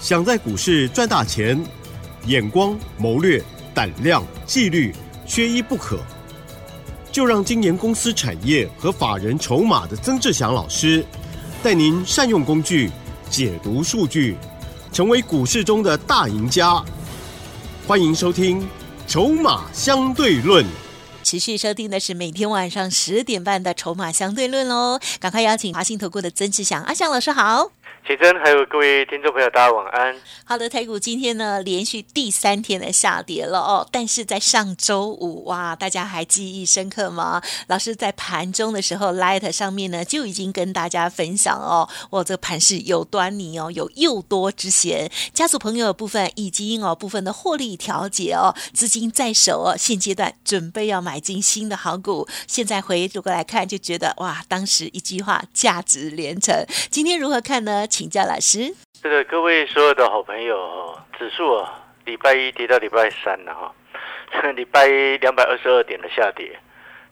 想在股市赚大钱，眼光、谋略、胆量、纪律，缺一不可。就让今年公司产业和法人筹码的曾志祥老师，带您善用工具，解读数据，成为股市中的大赢家。欢迎收听《筹码相对论》。持续收听的是每天晚上十点半的《筹码相对论》喽，赶快邀请华信投顾的曾志祥阿祥老师好。启真，还有各位听众朋友，大家晚安。好的，台股今天呢连续第三天的下跌了哦，但是在上周五哇，大家还记忆深刻吗？老师在盘中的时候，Light 上面呢就已经跟大家分享哦，我这个盘是有端倪哦，有诱多之嫌。家族朋友的部分已经哦部分的获利调节哦，资金在手哦，现阶段准备要买进新的好股。现在回过来看，就觉得哇，当时一句话价值连城。今天如何看呢？请教老师。这个各位所有的好朋友，指数啊，礼拜一跌到礼拜三了哈，礼拜一两百二十二点的下跌，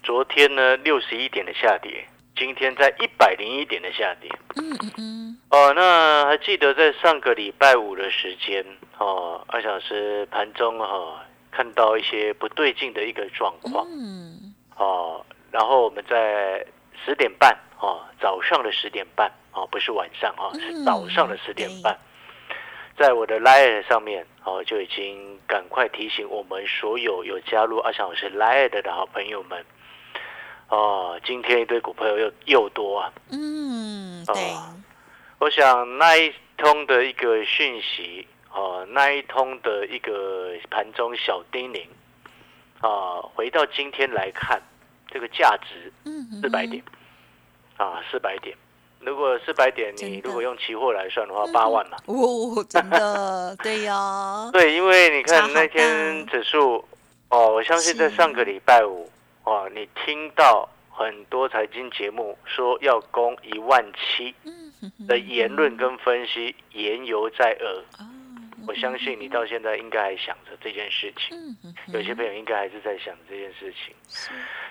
昨天呢六十一点的下跌，今天在一百零一点的下跌。嗯嗯嗯。哦，那还记得在上个礼拜五的时间哦，二小时盘中哈，看到一些不对劲的一个状况。嗯。哦，然后我们在十点半哦，早上的十点半。哦，不是晚上哈，是早上的十点半，在我的 Line 上面哦，就已经赶快提醒我们所有有加入阿翔老师 Line 的好朋友们哦，今天一堆股朋友又又多啊，嗯，对，我想那一通的一个讯息哦，那一通的一个盘中小叮咛啊，回到今天来看，这个价值四百点啊，四百点。如果四百点，你如果用期货来算的话，八万嘛。哦，真的，对呀。对，因为你看那天指数，哦，我相信在上个礼拜五，哦，你听到很多财经节目说要攻一万七的言论跟分析，言犹在耳。我相信你到现在应该还想着这件事情。有些朋友应该还是在想这件事情。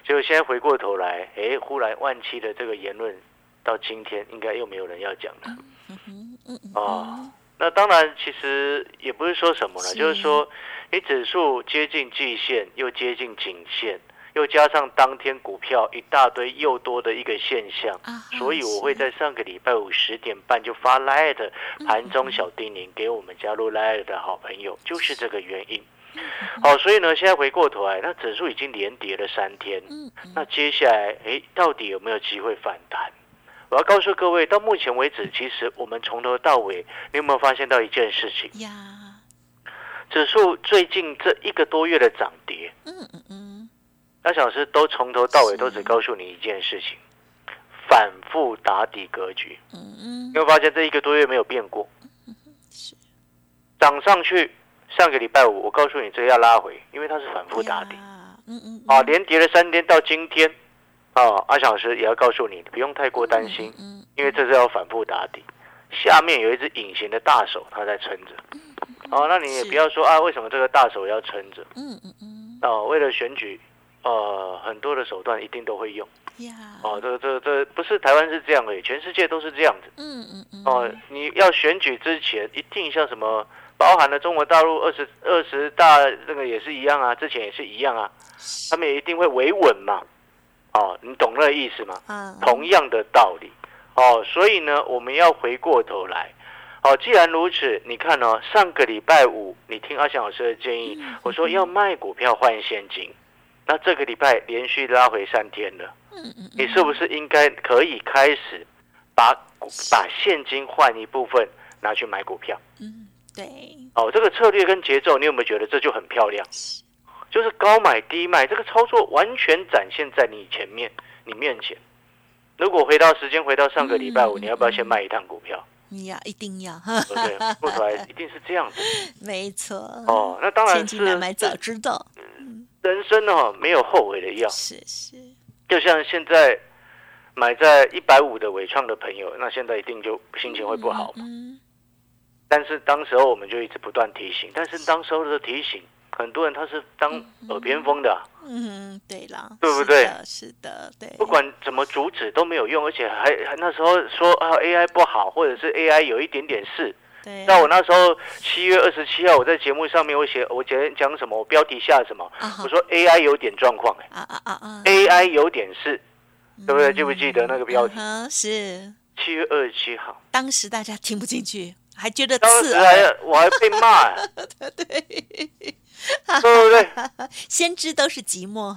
结果现在回过头来，哎，忽然万七的这个言论。到今天应该又没有人要讲了，哦，那当然其实也不是说什么了，就是说你指数接近季线，又接近颈线，又加上当天股票一大堆又多的一个现象，所以我会在上个礼拜五十点半就发 light 盘中小叮咛给我们加入 light 的好朋友，就是这个原因。好，所以呢，现在回过头来，那指数已经连跌了三天，那接下来哎，到底有没有机会反弹？我要告诉各位，到目前为止，其实我们从头到尾，你有没有发现到一件事情？呀，指数最近这一个多月的涨跌，嗯嗯嗯，那小师都从头到尾都只告诉你一件事情：反复打底格局。嗯嗯，你会发现这一个多月没有变过，涨上去，上个礼拜五我告诉你这要拉回，因为它是反复打底。嗯嗯，啊，连跌了三天到今天。啊，阿翔老师也要告诉你，不用太过担心，因为这是要反复打底，下面有一只隐形的大手，它在撑着。哦，那你也不要说啊，为什么这个大手要撑着？嗯嗯嗯。哦，为了选举，呃，很多的手段一定都会用。哦，这这这不是台湾是这样的，全世界都是这样子。嗯嗯嗯。哦，你要选举之前，一定像什么，包含了中国大陆二十二十大，那个也是一样啊，之前也是一样啊，他们也一定会维稳嘛。哦，你懂那个意思吗？嗯，同样的道理。哦，所以呢，我们要回过头来。哦，既然如此，你看哦，上个礼拜五你听阿翔老师的建议，我说要卖股票换现金，那这个礼拜连续拉回三天了。你是不是应该可以开始把把现金换一部分拿去买股票？嗯，对。哦，这个策略跟节奏，你有没有觉得这就很漂亮？就是高买低卖，这个操作完全展现在你前面、你面前。如果回到时间，回到上个礼拜五，你要不要先卖一趟股票？你呀，一定要。对，不出来一定是这样子。没错。哦，那当然是。千买早知道。人生哦，没有后悔的药。是是。就像现在买在一百五的伟创的朋友，那现在一定就心情会不好嘛。嗯。但是当时候我们就一直不断提醒，但是当时候的提醒。很多人他是当耳边风的，嗯，对啦，对不对？是的，对。不管怎么阻止都没有用，而且还还那时候说啊 AI 不好，或者是 AI 有一点点事，对，那我那时候七月二十七号，我在节目上面我写我讲讲什么，我标题下什么？我说 AI 有点状况，哎，啊啊啊啊，AI 有点事，对不对？记不记得那个标题？是七月二十七号，当时大家听不进去，还觉得刺耳，我还被骂，对。对 不对？先知都是寂寞。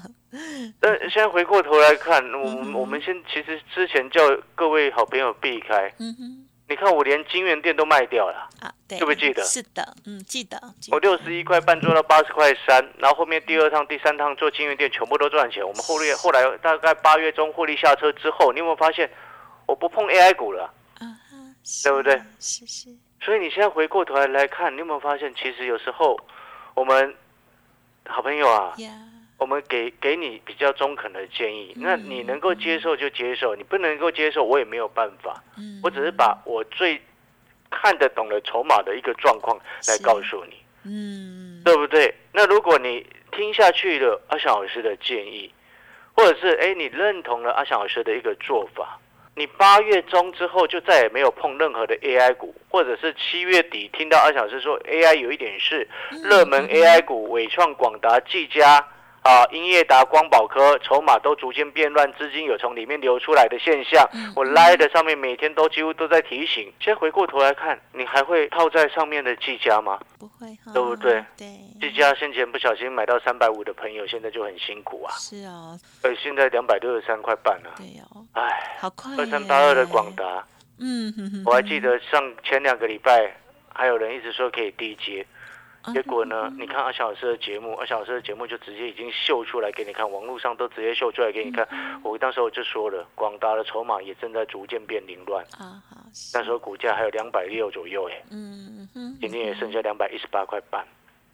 但现在回过头来看，我们我们先其实之前叫各位好朋友避开。嗯哼，你看我连金源店都卖掉了啊，对，记不记得？是的，嗯，记得。我六十一块半做到八十块三，然后后面第二趟、第三趟做金源店全部都赚钱。我们后利后来大概八月中获利下车之后，你有没有发现我不碰 AI 股了？啊对不对？是是。所以你现在回过头来来看，你有没有发现，其实有时候。我们好朋友啊，我们给给你比较中肯的建议，那你能够接受就接受，你不能够接受，我也没有办法。我只是把我最看得懂的筹码的一个状况来告诉你，嗯，对不对？那如果你听下去了阿翔老师的建议，或者是哎你认同了阿翔老师的一个做法。你八月中之后就再也没有碰任何的 AI 股，或者是七月底听到二小时说 AI 有一点事，热门 AI 股伟创、广达、技嘉。啊，英业达、光宝科筹码都逐渐变乱，资金有从里面流出来的现象。我拉的上面每天都几乎都在提醒。现在回过头来看，你还会套在上面的技嘉吗？不会，对不对？对，技嘉先前不小心买到三百五的朋友，现在就很辛苦啊。是啊，呃，现在两百六十三块半了。对哦，哎，好快。二三八二的广达，嗯，我还记得上前两个礼拜还有人一直说可以低接。结果呢？你看阿小老师的节目，阿小老师的节目就直接已经秀出来给你看，网络上都直接秀出来给你看。我当时我就说了，广达的筹码也正在逐渐变凌乱。啊那时候股价还有两百六左右，哎，嗯今天也剩下两百一十八块半。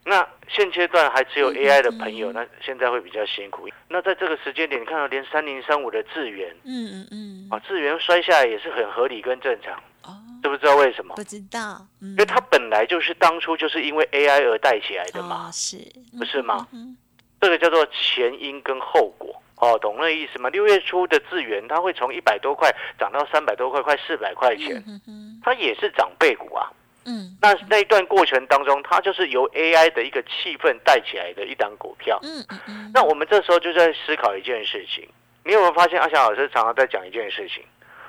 那现阶段还只有 AI 的朋友，那现在会比较辛苦。那在这个时间点，你看到连三零三五的智源，嗯嗯嗯，啊，智源摔下来也是很合理跟正常。知不知道为什么？不知道，因为它本来就是当初就是因为 AI 而带起来的嘛，是不是吗？这个叫做前因跟后果，哦，懂那意思吗？六月初的智源，它会从一百多块涨到三百多块，快四百块钱，它也是长辈股啊。嗯，那那一段过程当中，它就是由 AI 的一个气氛带起来的一档股票。嗯嗯嗯。那我们这时候就在思考一件事情，你有没有发现阿翔老师常常在讲一件事情？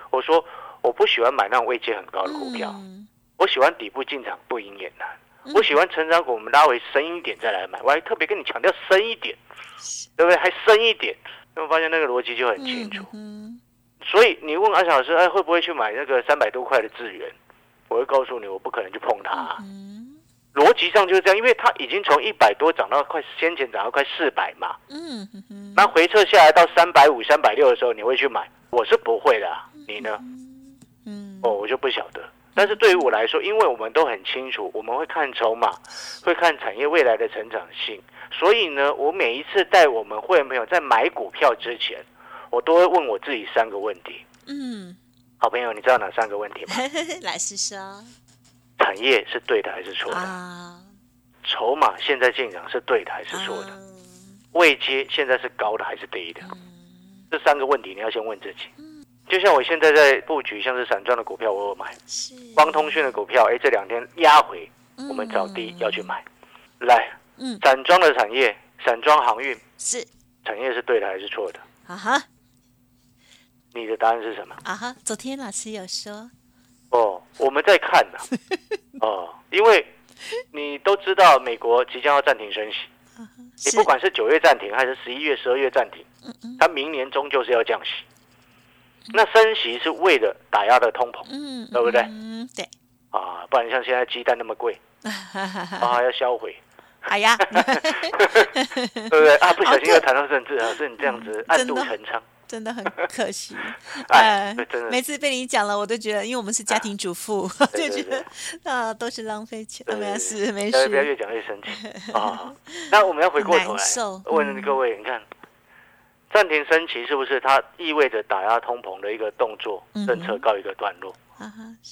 我说。我不喜欢买那种位阶很高的股票，我喜欢底部进场不赢也难。我喜欢成长股，我们拉回深一点再来买。我还特别跟你强调深一点，对不对？还深一点，那我发现那个逻辑就很清楚。嗯所以你问阿小老师，哎，会不会去买那个三百多块的资源？我会告诉你，我不可能去碰它。逻辑上就是这样，因为它已经从一百多涨到快先前涨到快四百嘛。嗯那回撤下来到三百五、三百六的时候，你会去买？我是不会的，你呢？嗯，哦，我就不晓得。但是对于我来说，因为我们都很清楚，我们会看筹码，会看产业未来的成长性，所以呢，我每一次带我们会员朋友在买股票之前，我都会问我自己三个问题。嗯，好朋友，你知道哪三个问题吗？来试试啊。产业是对的还是错的？啊。筹码现在进场是对的还是错的？位阶现在是高的还是低的？这三个问题你要先问自己。就像我现在在布局，像是散装的股票，我有买；光通讯的股票，哎，这两天压回，我们找低要去买。来，嗯，散装的产业，散装航运是产业是对的还是错的？啊哈，你的答案是什么？啊哈，昨天老师有说。哦，我们在看呢。哦，因为你都知道美国即将要暂停升息，你不管是九月暂停还是十一月、十二月暂停，它明年终究是要降息。那升息是为了打压的通膨，嗯，对不对？嗯，对。啊，不然像现在鸡蛋那么贵，啊，要销毁。哎呀，对不对？啊，不小心又谈到政治啊，是你这样子暗度陈仓，真的很可惜。哎，每次被你讲了，我都觉得，因为我们是家庭主妇，就觉得啊，都是浪费钱。没事，没事。不要越讲越生气 啊。那我们要回过头来问各位，你看。暂停升旗是不是它意味着打压通膨的一个动作政策告一个段落？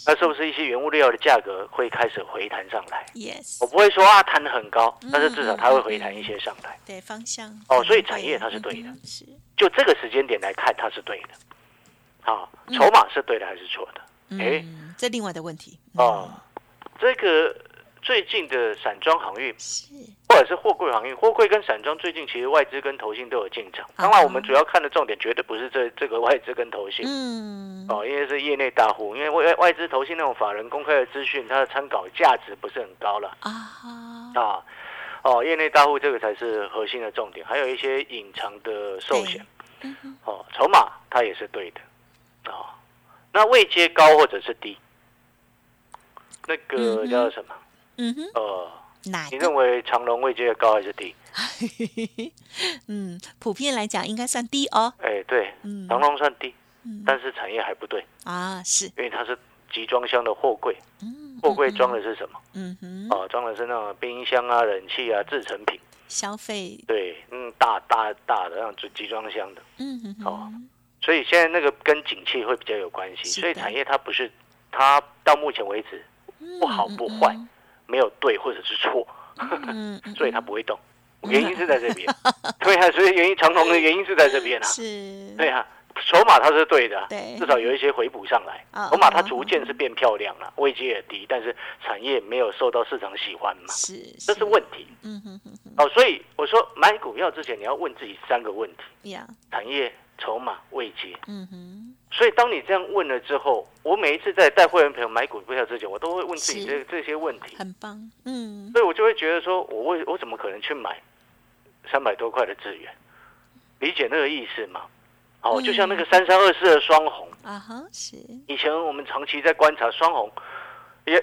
那是不是一些原物料的价格会开始回弹上来？Yes，我不会说啊弹的很高，但是至少它会回弹一些上来。对方向哦，所以产业它是对的，是就这个时间点来看它是对的。好，筹码是对的还是错的？哎，这另外的问题哦。这个最近的散装航运是或者是货柜航运，货柜跟散装最近其实外资跟投信都有进场。当然，我们主要看的重点绝对不是这这个外资跟投信。嗯哦，因为是业内大户，因为外外资投信那种法人公开的资讯，它的参考价值不是很高了啊啊。哦，业内大户这个才是核心的重点，还有一些隐藏的寿险。哦，筹码它也是对的啊、那位阶高或者是低，那嗯个哼叫什么？嗯哼呃，哪你认为长隆位阶高还是低？嗯普遍来讲应该算低哦。哎，对，嗯。长隆算低，嗯。但是产业还不对，啊是。因为它是集装箱的货柜，嗯货柜装的是什么？嗯哼。哦，装的是那种冰箱啊、冷气啊、制成品。消费。对，嗯，大大大的那种集装箱的，嗯哼。哦所以现在那个跟景气会比较有关系。所以产业它不是，它到目前为止不好不坏，没有对或者是错，所以它不会动。原因是在这边，对啊，所以原因长虹的原因是在这边啊，是。对啊，筹码它是对的啊，对。至少有一些回补上来。哦，筹码它逐渐是变漂亮了，位阶也低，但是产业没有受到市场喜欢嘛，是这是问题。嗯哼哼哼。哦。所以我说买股票之前你要问自己三个问题：呀产业、筹码、位阶。嗯哼所以当你这样问了之后，我每一次在带会员朋友买股票之前，我都会问自己是。这这些问题，很棒嗯。所以我就会觉得说，我为我怎么可能去买三百多块的资源？理解那个意思吗？哦，嗯。就像那个三三二四的双红，啊哈是。以前我们长期在观察双红，也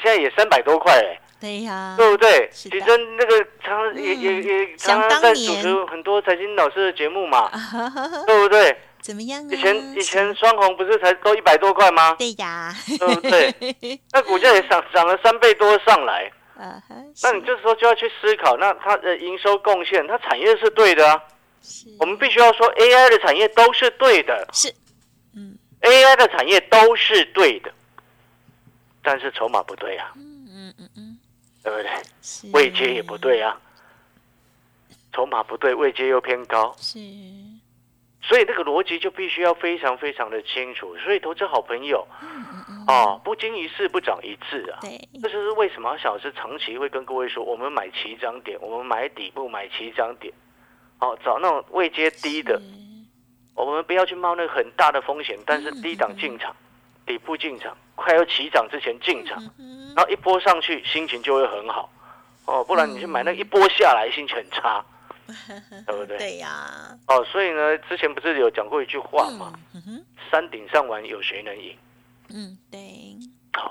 现在也三百多块哎，对呀对不对？其实那个常也也也想常常在主持很多财经老师的节目嘛，啊哈哈哈。对不对？怎么样啊？以前以前双红不是才都一百多块吗？对呀。对不对？那股价也涨涨了三倍多上来，啊哈那你这时候就要去思考，那它的营收贡献，它产业是对的啊。是。我们必须要说，AI 的产业都是对的。是。嗯，AI 的产业都是对的，但是筹码不对啊，嗯嗯嗯嗯。对不对？是。位阶也不对啊，筹码不对，位阶又偏高，是所以这个逻辑就必须要非常非常的清楚。所以投资好朋友哦，不经一事不长一智啊。对。这就是为什么小老师长期会跟各位说，我们买起涨点，我们买底部买起涨点，哦，找那种位阶低的，我们不要去冒那个很大的风险，但是低档进场，底部进场，快要起涨之前进场，嗯。然后一波上去，心情就会很好，哦，不然你去买那一波下来，心情很差，对不对？对呀哦，所以呢，之前不是有讲过一句话嘛，山顶上玩有谁能赢？嗯对哦，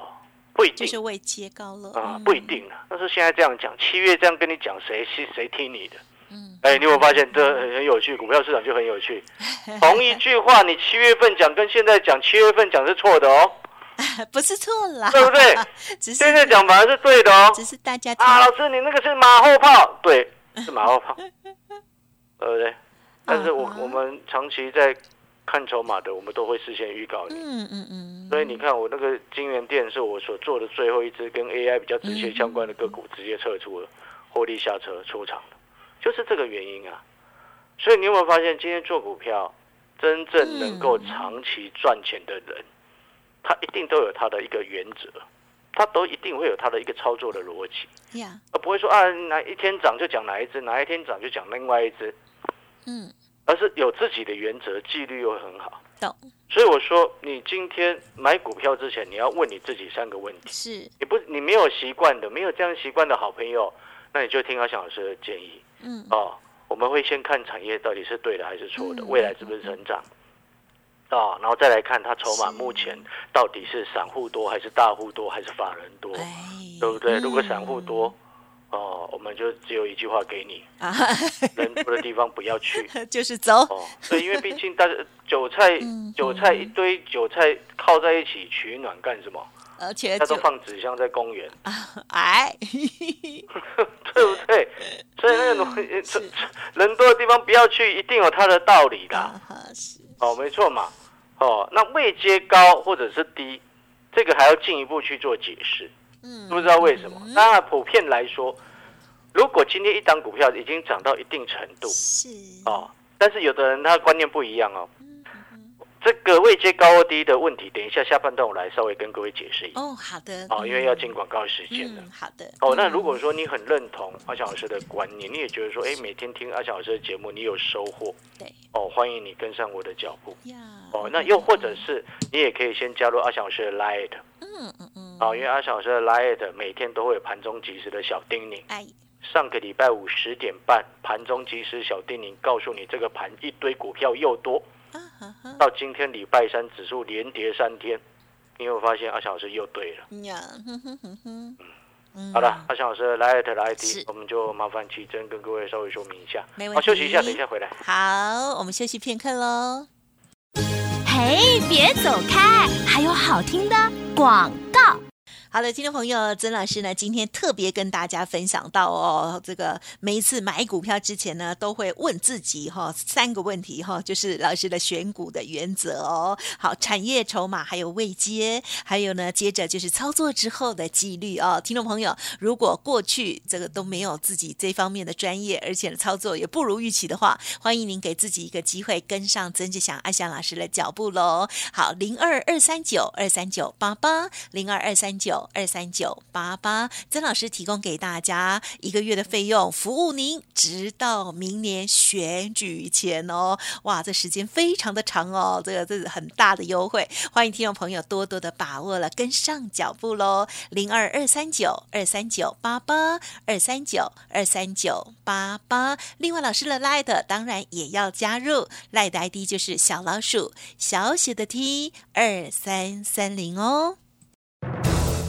不一定就是位阶高了啊，嗯不一定啊。但是现在这样讲，七月这样跟你讲，谁谁谁听你的？嗯哎，你有没有发现这很很有趣？股票市场就很有趣。同一句话，你七月份讲跟现在讲，七月份讲是错的哦，不是错啦对不对？只是现在讲反而是对的哦。只是大家啊，老师，你那个是马后炮，对，是马后炮，对不对？但是我我们长期在看筹码的，我们都会事先预告你。嗯嗯嗯所以你看，我那个金源店是我所做的最后一只跟 AI 比较直接相关的个股，直接撤出了，获利下车出场了，就是这个原因啊。所以你有没有发现，今天做股票真正能够长期赚钱的人，他一定都有他的一个原则，他都一定会有他的一个操作的逻辑，呀而不会说啊哪一天涨就讲哪一只，哪一天涨就讲另外一只，嗯。而是有自己的原则，纪律又很好。懂。所以我说，你今天买股票之前，你要问你自己三个问题。是。你不，你没有习惯的，没有这样习惯的好朋友，那你就听阿翔老师的建议。嗯。哦。我们会先看产业到底是对的还是错的，嗯未来是不是成长啊、然后再来看它筹码目前到底是散户多还是大户多还是法人多，哎对不对？如果嗯散户多，哦，我们就只有一句话给你：啊人多的地方不要去。就是走哦，对，因为毕竟大家韭菜嗯韭菜一堆韭菜靠在一起取暖干什么？而且他都放纸箱在公园，哎 对不对？所以那个东西人多的地方不要去，一定有它的道理的。啊是哦，没错嘛。哦，那未接高或者是低，这个还要进一步去做解释，嗯不知道为什么。当然，普遍来说，如果今天一档股票已经涨到一定程度，是哦，但是有的人他观念不一样哦。这个位阶高低的问题，等一下下半段我来稍微跟各位解释一下。哦，好的。哦，因为要进广告时间了。嗯，好的。哦，那如果说你很认同阿翔老师的观念，你也觉得说，哎，每天听阿翔老师的节目，你有收获。对。哦，欢迎你跟上我的脚步。哦，那又或者是你也可以先加入阿翔老师的 Light。嗯嗯嗯。哦，因为阿翔老师的 Light 每天都会有盘中及时的小叮咛。哎。上个礼拜五十点半盘中及时小叮咛，告诉你这个盘一堆股票又多。到今天礼拜三指数连跌三天，你有发现阿翔老师又对了。嗯，好了，阿翔老师来的 ID，我们就麻烦奇珍跟各位稍微说明一下。没问题。好，休息一下，等一下回来。好，我们休息片刻喽。嘿，别走开，还有好听的广告。好的，听众朋友，曾老师呢，今天特别跟大家分享到哦，这个每一次买股票之前呢，都会问自己哈三个问题哈，就是老师的选股的原则哦。好，产业筹码还有位阶，还有呢，接着就是操作之后的纪律哦。听众朋友，如果过去这个都没有自己这方面的专业，而且操作也不如预期的话，欢迎您给自己一个机会，跟上曾志祥、阿祥老师的脚步喽。好，零二二三九二三九八八零二二三九。二三九八八，曾老师提供给大家一个月的费用，服务您直到明年选举前哦。哇，这时间非常的长哦，这个这是很大的优惠，欢迎听众朋友多多的把握了，跟上脚步喽。零二二三九二三九八八二三九二三九八八。另外，老师的 Light 当然也要加入，Light ID 就是小老鼠小写的 T 二三三零哦。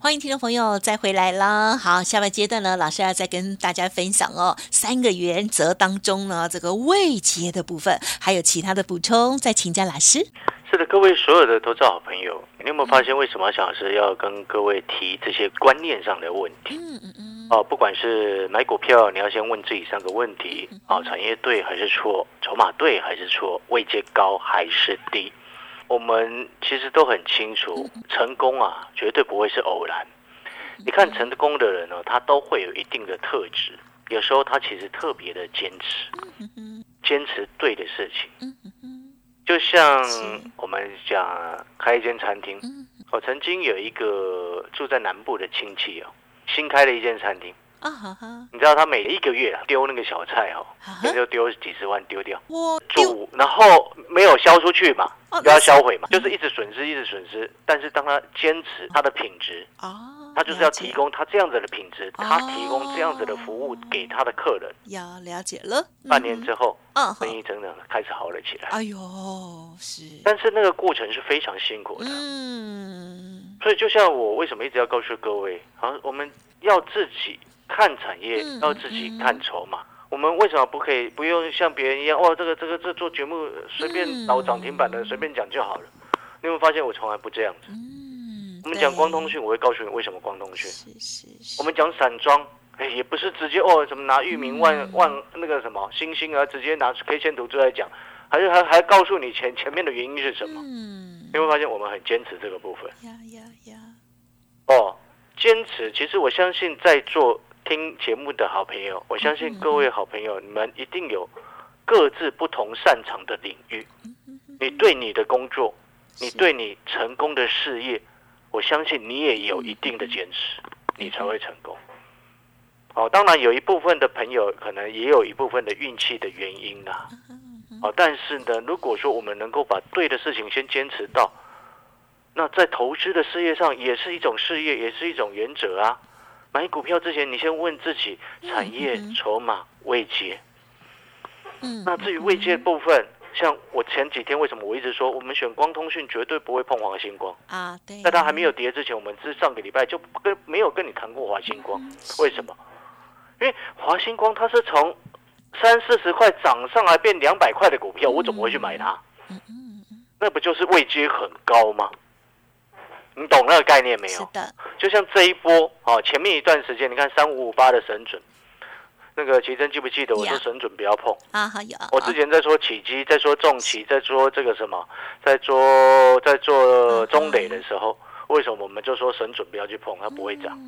欢迎听众朋友再回来啦！好，下半阶段呢，老师要再跟大家分享哦，三个原则当中呢，这个未接的部分，还有其他的补充，再请教老师。是的，各位所有的投资好朋友，你有没有发现为什么小老师要跟各位提这些观念上的问题？嗯嗯嗯。哦，不管是买股票，你要先问自己三个问题：哦，产业对还是错？筹码对还是错？位阶高还是低？我们其实都很清楚，成功啊，绝对不会是偶然。你看成功的人呢，他都会有一定的特质。有时候他其实特别的坚持，坚持对的事情。就像我们讲开一间餐厅，我曾经有一个住在南部的亲戚哦，新开了一间餐厅。啊哈哈！你知道他每一个月丢那个小菜哦，也就丢几十万丢掉，煮然后没有销出去嘛，又要销毁嘛，就是一直损失，一直损失。但是当他坚持他的品质啊，他就是要提供他这样子的品质，他提供这样子的服务给他的客人。要了解了，半年之后，生意真的开始好了起来。哎呦，是，但是那个过程是非常辛苦的。嗯，所以就像我为什么一直要告诉各位，好，我们要自己。看产业要自己看筹码，我们为什么不可以不用像别人一样？哦，这个这个这做节目随便导涨停板的随便讲就好了。你有没有发现我从来不这样子？我们讲光通讯，我会告诉你为什么光通讯。我们讲散装，哎，也不是直接哦，什么拿域名万万那个什么星星啊，直接拿 K 线图出来讲，还是还还告诉你前前面的原因是什么？嗯，你会发现我们很坚持这个部分。呀呀呀！哦，坚持，其实我相信在做。听节目的好朋友，我相信各位好朋友，你们一定有各自不同擅长的领域。你对你的工作，你对你成功的事业，我相信你也有一定的坚持，你才会成功。哦，当然有一部分的朋友可能也有一部分的运气的原因啦。哦，但是呢，如果说我们能够把对的事情先坚持到，那在投资的事业上也是一种事业，也是一种原则啊。买股票之前，你先问自己产业、筹码、位阶。嗯，那至于位阶部分，像我前几天为什么我一直说，我们选光通讯绝对不会碰华星光啊？对，在它还没有跌之前，我们是上个礼拜就跟没有跟你谈过华星光。为什么？因为华星光它是从三四十块涨上来变两百块的股票，我怎么会去买它？那不就是位阶很高吗？你懂那个概念没有？是的，就像这一波哦，前面一段时间，你看三五五八的神准，那个奇珍记不记得？我说神准不要碰。啊，好有，我之前在说起基，在说重旗，在说这个什么，在做在做中磊的时候，为什么我们就说神准不要去碰，它不会涨？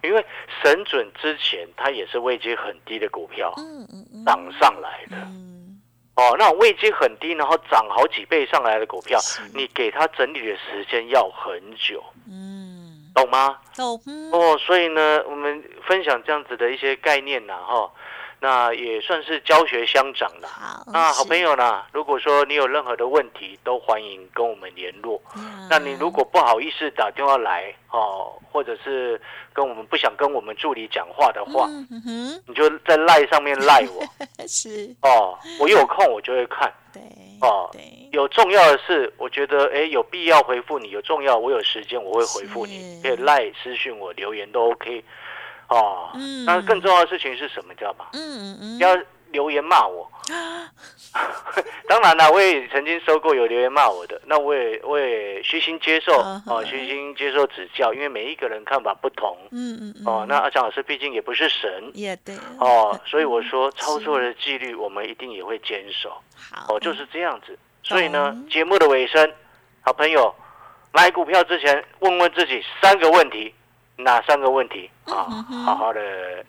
因为神准之前它也是位阶很低的股票嗯嗯嗯涨上来的嗯，哦，那种位阶很低，然后涨好几倍上来的股票，你给它整理的时间要很久，嗯，懂吗？懂，嗯。哦，所以呢，我们分享这样子的一些概念呐，哈，那也算是教学相长啦。好，那好朋友呢，如果说你有任何的问题，都欢迎跟我们联络。嗯。那你如果不好意思打电话来哦，或者是跟我们不想跟我们助理讲话的话，你就在赖上面赖我。是，哦，我有空我就会看。对，哦。对，有重要的事，我觉得哎有必要回复你，有重要我有时间我会回复你，是。可以赖私讯我留言都 OK 哦。嗯那更重要的事情是什么，你知道吗？嗯嗯嗯要留言骂我。当然了，我也曾经收过有留言骂我的，那我也我也虚心接受哦，虚心接受指教，因为每一个人看法不同嗯嗯嗯，哦。那阿强老师毕竟也不是神也对，哦，所以我说操作的纪律我们一定也会坚守好，哦，就是这样子。所以呢，节目的尾声，好朋友买股票之前问问自己三个问题，哪三个问题啊嗯？好好的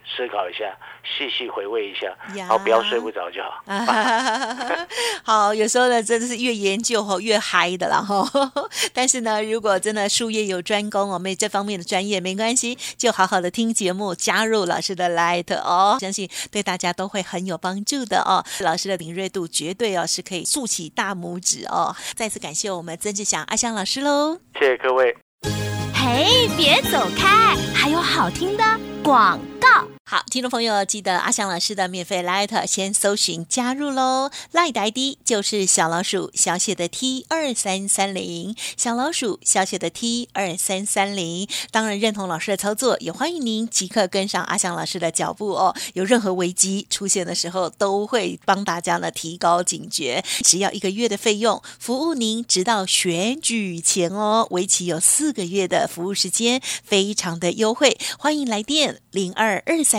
思考一下，细细回味一下，呀好，不要睡不着就好。啊，好，有时候呢，真的是越研究吼越嗨的啦吼。但是呢，如果真的术业有专攻，我们这方面的专业没关系，就好好的听节目，加入老师的 Light 哦，相信对大家都会很有帮助的哦。老师的敏锐度绝对哦是可以竖起大拇指哦。再次感谢我们曾志祥阿香老师喽。谢谢各位。哎，别走开，还有好听的广。好，听众朋友，记得阿翔老师的免费 Light 先搜寻加入喽，Light ID 就是小老鼠小写的 T 二三三零，小老鼠小写的 T 二三三零。当然认同老师的操作，也欢迎您即刻跟上阿翔老师的脚步哦。有任何危机出现的时候，都会帮大家呢提高警觉。只要一个月的费用，服务您直到选举前哦，为期有四个月的服务时间，非常的优惠。欢迎来电零二二三